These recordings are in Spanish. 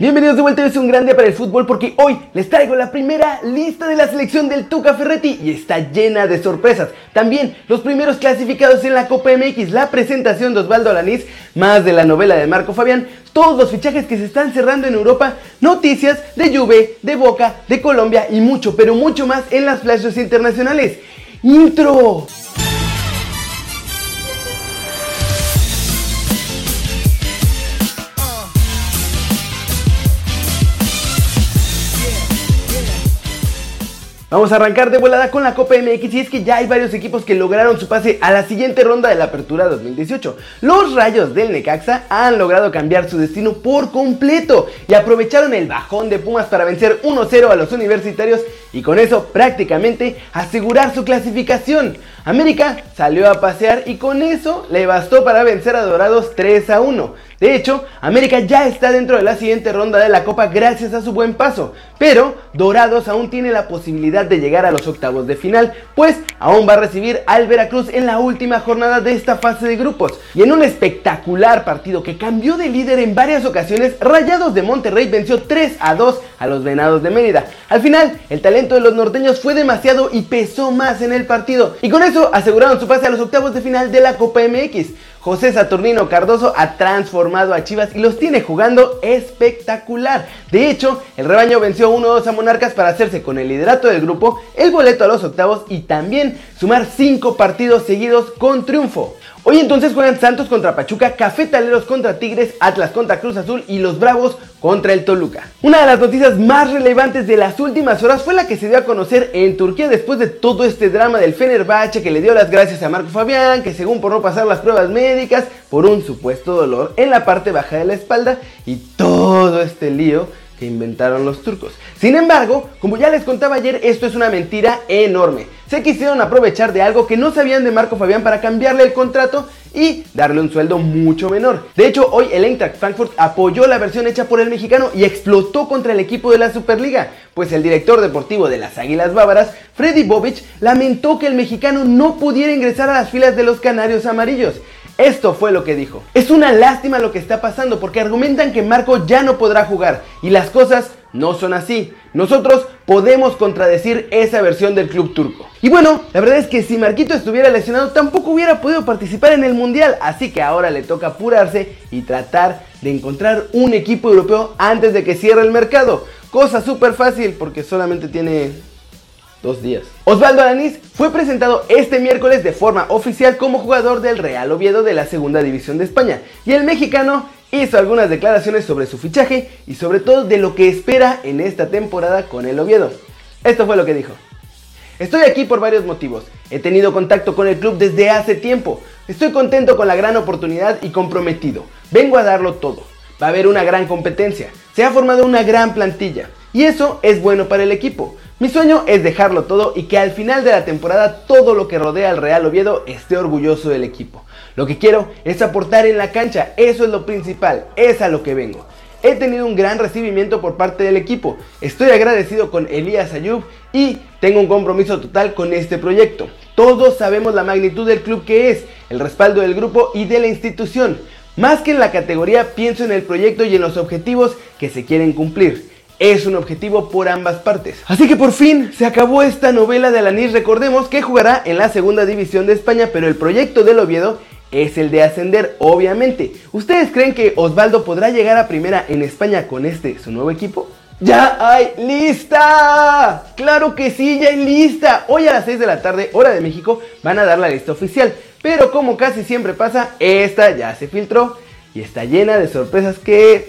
Bienvenidos de vuelta, es un gran día para el fútbol porque hoy les traigo la primera lista de la selección del Tuca Ferretti y está llena de sorpresas. También los primeros clasificados en la Copa MX, la presentación de Osvaldo Alanís, más de la novela de Marco Fabián, todos los fichajes que se están cerrando en Europa, noticias de Juve, de Boca, de Colombia y mucho, pero mucho más en las flashes internacionales. ¡Intro! Vamos a arrancar de volada con la Copa MX y es que ya hay varios equipos que lograron su pase a la siguiente ronda de la Apertura 2018. Los Rayos del Necaxa han logrado cambiar su destino por completo y aprovecharon el bajón de Pumas para vencer 1-0 a los universitarios y con eso prácticamente asegurar su clasificación. América salió a pasear y con eso le bastó para vencer a Dorados 3 a 1. De hecho, América ya está dentro de la siguiente ronda de la Copa gracias a su buen paso, pero Dorados aún tiene la posibilidad de llegar a los octavos de final, pues aún va a recibir al Veracruz en la última jornada de esta fase de grupos. Y en un espectacular partido que cambió de líder en varias ocasiones, Rayados de Monterrey venció 3 a 2 a los Venados de Mérida. Al final, el talento de los norteños fue demasiado y pesó más en el partido, y con eso aseguraron su pase a los octavos de final de la Copa MX. José Saturnino Cardoso ha transformado a Chivas y los tiene jugando espectacular. De hecho, el rebaño venció 1-2 a Monarcas para hacerse con el liderato del grupo, el boleto a los octavos y también sumar 5 partidos seguidos con triunfo. Hoy entonces juegan Santos contra Pachuca, Cafetaleros contra Tigres, Atlas contra Cruz Azul y los Bravos contra el Toluca. Una de las noticias más relevantes de las últimas horas fue la que se dio a conocer en Turquía después de todo este drama del Fenerbahce que le dio las gracias a Marco Fabián, que según por no pasar las pruebas médicas por un supuesto dolor en la parte baja de la espalda y todo este lío que inventaron los turcos. Sin embargo, como ya les contaba ayer, esto es una mentira enorme. Se quisieron aprovechar de algo que no sabían de Marco Fabián para cambiarle el contrato y darle un sueldo mucho menor. De hecho, hoy el Eintracht Frankfurt apoyó la versión hecha por el mexicano y explotó contra el equipo de la Superliga, pues el director deportivo de las Águilas Bávaras, Freddy Bobich, lamentó que el mexicano no pudiera ingresar a las filas de los Canarios Amarillos. Esto fue lo que dijo. Es una lástima lo que está pasando porque argumentan que Marco ya no podrá jugar y las cosas no son así. Nosotros podemos contradecir esa versión del club turco. Y bueno, la verdad es que si Marquito estuviera lesionado tampoco hubiera podido participar en el Mundial, así que ahora le toca apurarse y tratar de encontrar un equipo europeo antes de que cierre el mercado. Cosa súper fácil porque solamente tiene dos días. Osvaldo Alanís fue presentado este miércoles de forma oficial como jugador del Real Oviedo de la Segunda División de España y el mexicano hizo algunas declaraciones sobre su fichaje y sobre todo de lo que espera en esta temporada con el Oviedo. Esto fue lo que dijo. Estoy aquí por varios motivos. He tenido contacto con el club desde hace tiempo. Estoy contento con la gran oportunidad y comprometido. Vengo a darlo todo. Va a haber una gran competencia. Se ha formado una gran plantilla. Y eso es bueno para el equipo. Mi sueño es dejarlo todo y que al final de la temporada todo lo que rodea al Real Oviedo esté orgulloso del equipo. Lo que quiero es aportar en la cancha, eso es lo principal, es a lo que vengo. He tenido un gran recibimiento por parte del equipo, estoy agradecido con Elías Ayub y tengo un compromiso total con este proyecto. Todos sabemos la magnitud del club que es, el respaldo del grupo y de la institución. Más que en la categoría, pienso en el proyecto y en los objetivos que se quieren cumplir es un objetivo por ambas partes. Así que por fin se acabó esta novela de Alanis. Recordemos que jugará en la segunda división de España, pero el proyecto del Oviedo es el de ascender, obviamente. ¿Ustedes creen que Osvaldo podrá llegar a primera en España con este su nuevo equipo? ¡Ya hay lista! ¡Claro que sí, ya hay lista! Hoy a las 6 de la tarde, hora de México, van a dar la lista oficial. Pero como casi siempre pasa, esta ya se filtró y está llena de sorpresas que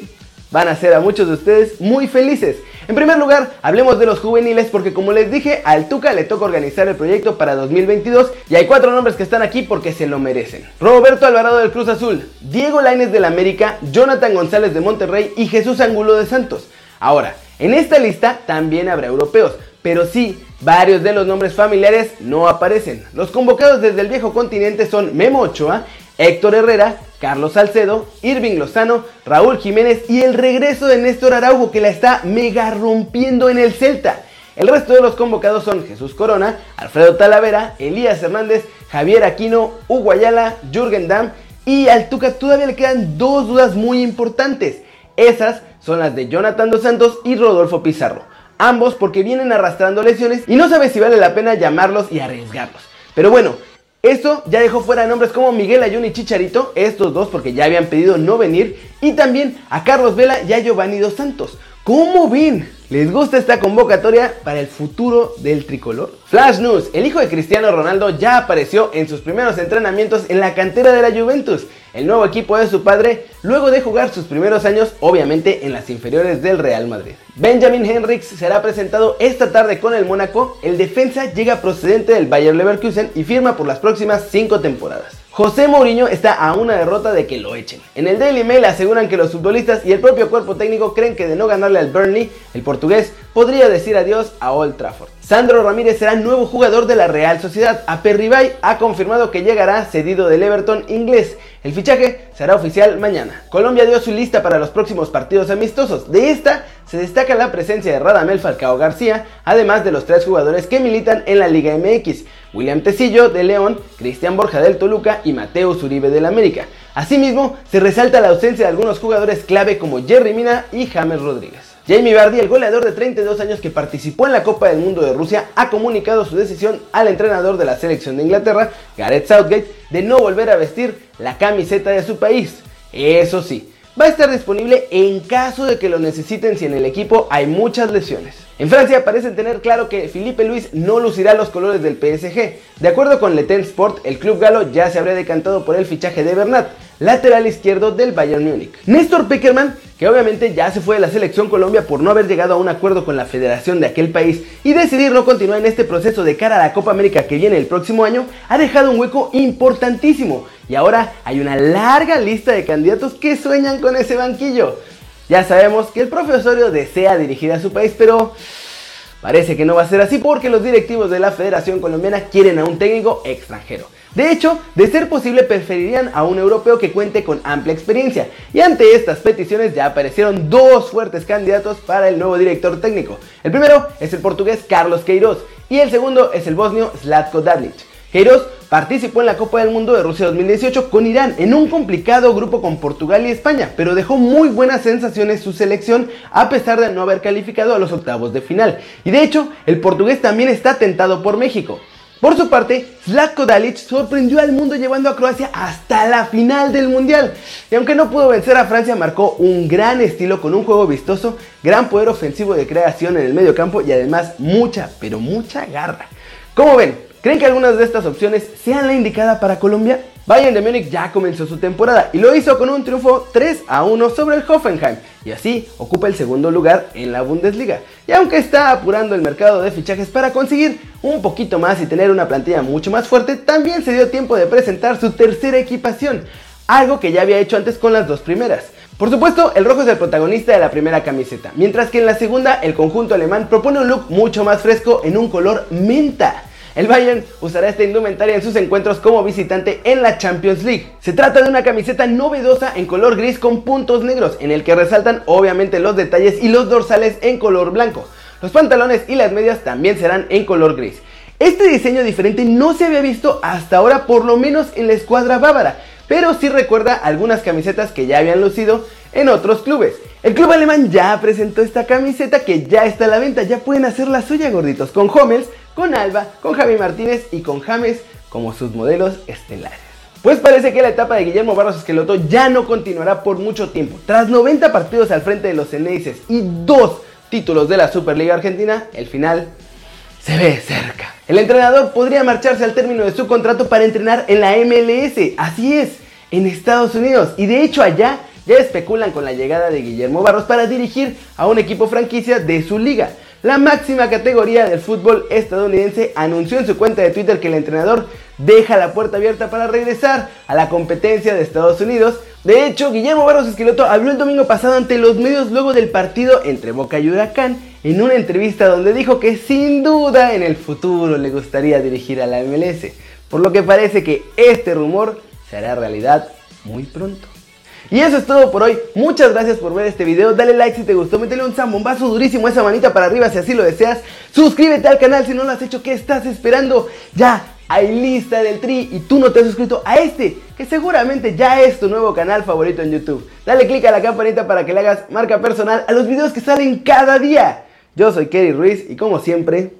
van a hacer a muchos de ustedes muy felices. En primer lugar, hablemos de los juveniles porque como les dije, al Tuca le toca organizar el proyecto para 2022 y hay cuatro nombres que están aquí porque se lo merecen. Roberto Alvarado del Cruz Azul, Diego Laines del América, Jonathan González de Monterrey y Jesús Angulo de Santos. Ahora, en esta lista también habrá europeos, pero sí, varios de los nombres familiares no aparecen. Los convocados desde el viejo continente son Memo Ochoa, Héctor Herrera, Carlos Salcedo, Irving Lozano, Raúl Jiménez y el regreso de Néstor Araujo que la está mega rompiendo en el Celta. El resto de los convocados son Jesús Corona, Alfredo Talavera, Elías Hernández, Javier Aquino, Hugo Ayala, Jürgen Damm y al Tuca todavía le quedan dos dudas muy importantes. Esas son las de Jonathan Dos Santos y Rodolfo Pizarro. Ambos porque vienen arrastrando lesiones y no sabe si vale la pena llamarlos y arriesgarlos. Pero bueno, esto ya dejó fuera nombres como Miguel Ayun y Chicharito, estos dos porque ya habían pedido no venir, y también a Carlos Vela y a Giovanni Dos Santos. ¿Cómo ven? ¿Les gusta esta convocatoria para el futuro del tricolor? Flash News, el hijo de Cristiano Ronaldo ya apareció en sus primeros entrenamientos en la cantera de la Juventus, el nuevo equipo de su padre, luego de jugar sus primeros años obviamente en las inferiores del Real Madrid. Benjamin Henriks será presentado esta tarde con el Mónaco, el defensa llega procedente del Bayer Leverkusen y firma por las próximas 5 temporadas. José Mourinho está a una derrota de que lo echen. En el Daily Mail aseguran que los futbolistas y el propio cuerpo técnico creen que de no ganarle al Burnley, el portugués podría decir adiós a Old Trafford. Sandro Ramírez será nuevo jugador de la Real Sociedad. Aperribay ha confirmado que llegará cedido del Everton inglés. El fichaje será oficial mañana. Colombia dio su lista para los próximos partidos amistosos. De esta se destaca la presencia de Radamel Falcao García, además de los tres jugadores que militan en la Liga MX, William Tecillo de León, Cristian Borja del Toluca y Mateo Zuribe del América. Asimismo, se resalta la ausencia de algunos jugadores clave como Jerry Mina y James Rodríguez. Jamie Vardy, el goleador de 32 años que participó en la Copa del Mundo de Rusia, ha comunicado su decisión al entrenador de la selección de Inglaterra, Gareth Southgate, de no volver a vestir la camiseta de su país. Eso sí, va a estar disponible en caso de que lo necesiten si en el equipo hay muchas lesiones. En Francia parecen tener claro que Felipe Luis no lucirá los colores del PSG. De acuerdo con Le Sport, el club galo ya se habría decantado por el fichaje de Bernat, lateral izquierdo del Bayern Múnich. Néstor Peckerman, que obviamente ya se fue de la selección Colombia por no haber llegado a un acuerdo con la federación de aquel país y decidir no continuar en este proceso de cara a la Copa América que viene el próximo año, ha dejado un hueco importantísimo y ahora hay una larga lista de candidatos que sueñan con ese banquillo. Ya sabemos que el profesorio desea dirigir a su país, pero parece que no va a ser así porque los directivos de la Federación Colombiana quieren a un técnico extranjero. De hecho, de ser posible preferirían a un europeo que cuente con amplia experiencia, y ante estas peticiones ya aparecieron dos fuertes candidatos para el nuevo director técnico. El primero es el portugués Carlos Queiroz y el segundo es el bosnio Zlatko Dalic. Queiroz participó en la Copa del Mundo de Rusia 2018 con Irán en un complicado grupo con Portugal y España, pero dejó muy buenas sensaciones su selección a pesar de no haber calificado a los octavos de final. Y de hecho, el portugués también está tentado por México. Por su parte, Zlatko Dalic sorprendió al mundo llevando a Croacia hasta la final del Mundial. Y aunque no pudo vencer a Francia, marcó un gran estilo con un juego vistoso, gran poder ofensivo de creación en el medio campo y además mucha, pero mucha garra. ¿Cómo ven? ¿Creen que algunas de estas opciones sean la indicada para Colombia? Bayern de Múnich ya comenzó su temporada y lo hizo con un triunfo 3 a 1 sobre el Hoffenheim y así ocupa el segundo lugar en la Bundesliga. Y aunque está apurando el mercado de fichajes para conseguir un poquito más y tener una plantilla mucho más fuerte, también se dio tiempo de presentar su tercera equipación, algo que ya había hecho antes con las dos primeras. Por supuesto, el rojo es el protagonista de la primera camiseta, mientras que en la segunda el conjunto alemán propone un look mucho más fresco en un color menta. El Bayern usará esta indumentaria en sus encuentros como visitante en la Champions League. Se trata de una camiseta novedosa en color gris con puntos negros, en el que resaltan obviamente los detalles y los dorsales en color blanco. Los pantalones y las medias también serán en color gris. Este diseño diferente no se había visto hasta ahora, por lo menos en la escuadra bávara, pero sí recuerda algunas camisetas que ya habían lucido en otros clubes. El club alemán ya presentó esta camiseta que ya está a la venta, ya pueden hacer la suya gorditos con Hummels, con Alba, con Javi Martínez y con James como sus modelos estelares. Pues parece que la etapa de Guillermo Barros Esqueloto ya no continuará por mucho tiempo. Tras 90 partidos al frente de los Ceneices y dos títulos de la Superliga Argentina, el final se ve cerca. El entrenador podría marcharse al término de su contrato para entrenar en la MLS. Así es, en Estados Unidos. Y de hecho allá ya especulan con la llegada de Guillermo Barros para dirigir a un equipo franquicia de su liga. La máxima categoría del fútbol estadounidense anunció en su cuenta de Twitter que el entrenador deja la puerta abierta para regresar a la competencia de Estados Unidos. De hecho, Guillermo Barros Esqueloto habló el domingo pasado ante los medios luego del partido entre Boca y Huracán en una entrevista donde dijo que sin duda en el futuro le gustaría dirigir a la MLS, por lo que parece que este rumor se hará realidad muy pronto. Y eso es todo por hoy. Muchas gracias por ver este video. Dale like si te gustó. Métele un zambombazo durísimo esa manita para arriba si así lo deseas. Suscríbete al canal si no lo has hecho. ¿Qué estás esperando? Ya hay lista del tri y tú no te has suscrito a este, que seguramente ya es tu nuevo canal favorito en YouTube. Dale click a la campanita para que le hagas marca personal a los videos que salen cada día. Yo soy Kerry Ruiz y como siempre,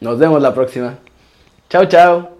nos vemos la próxima. Chao, chao.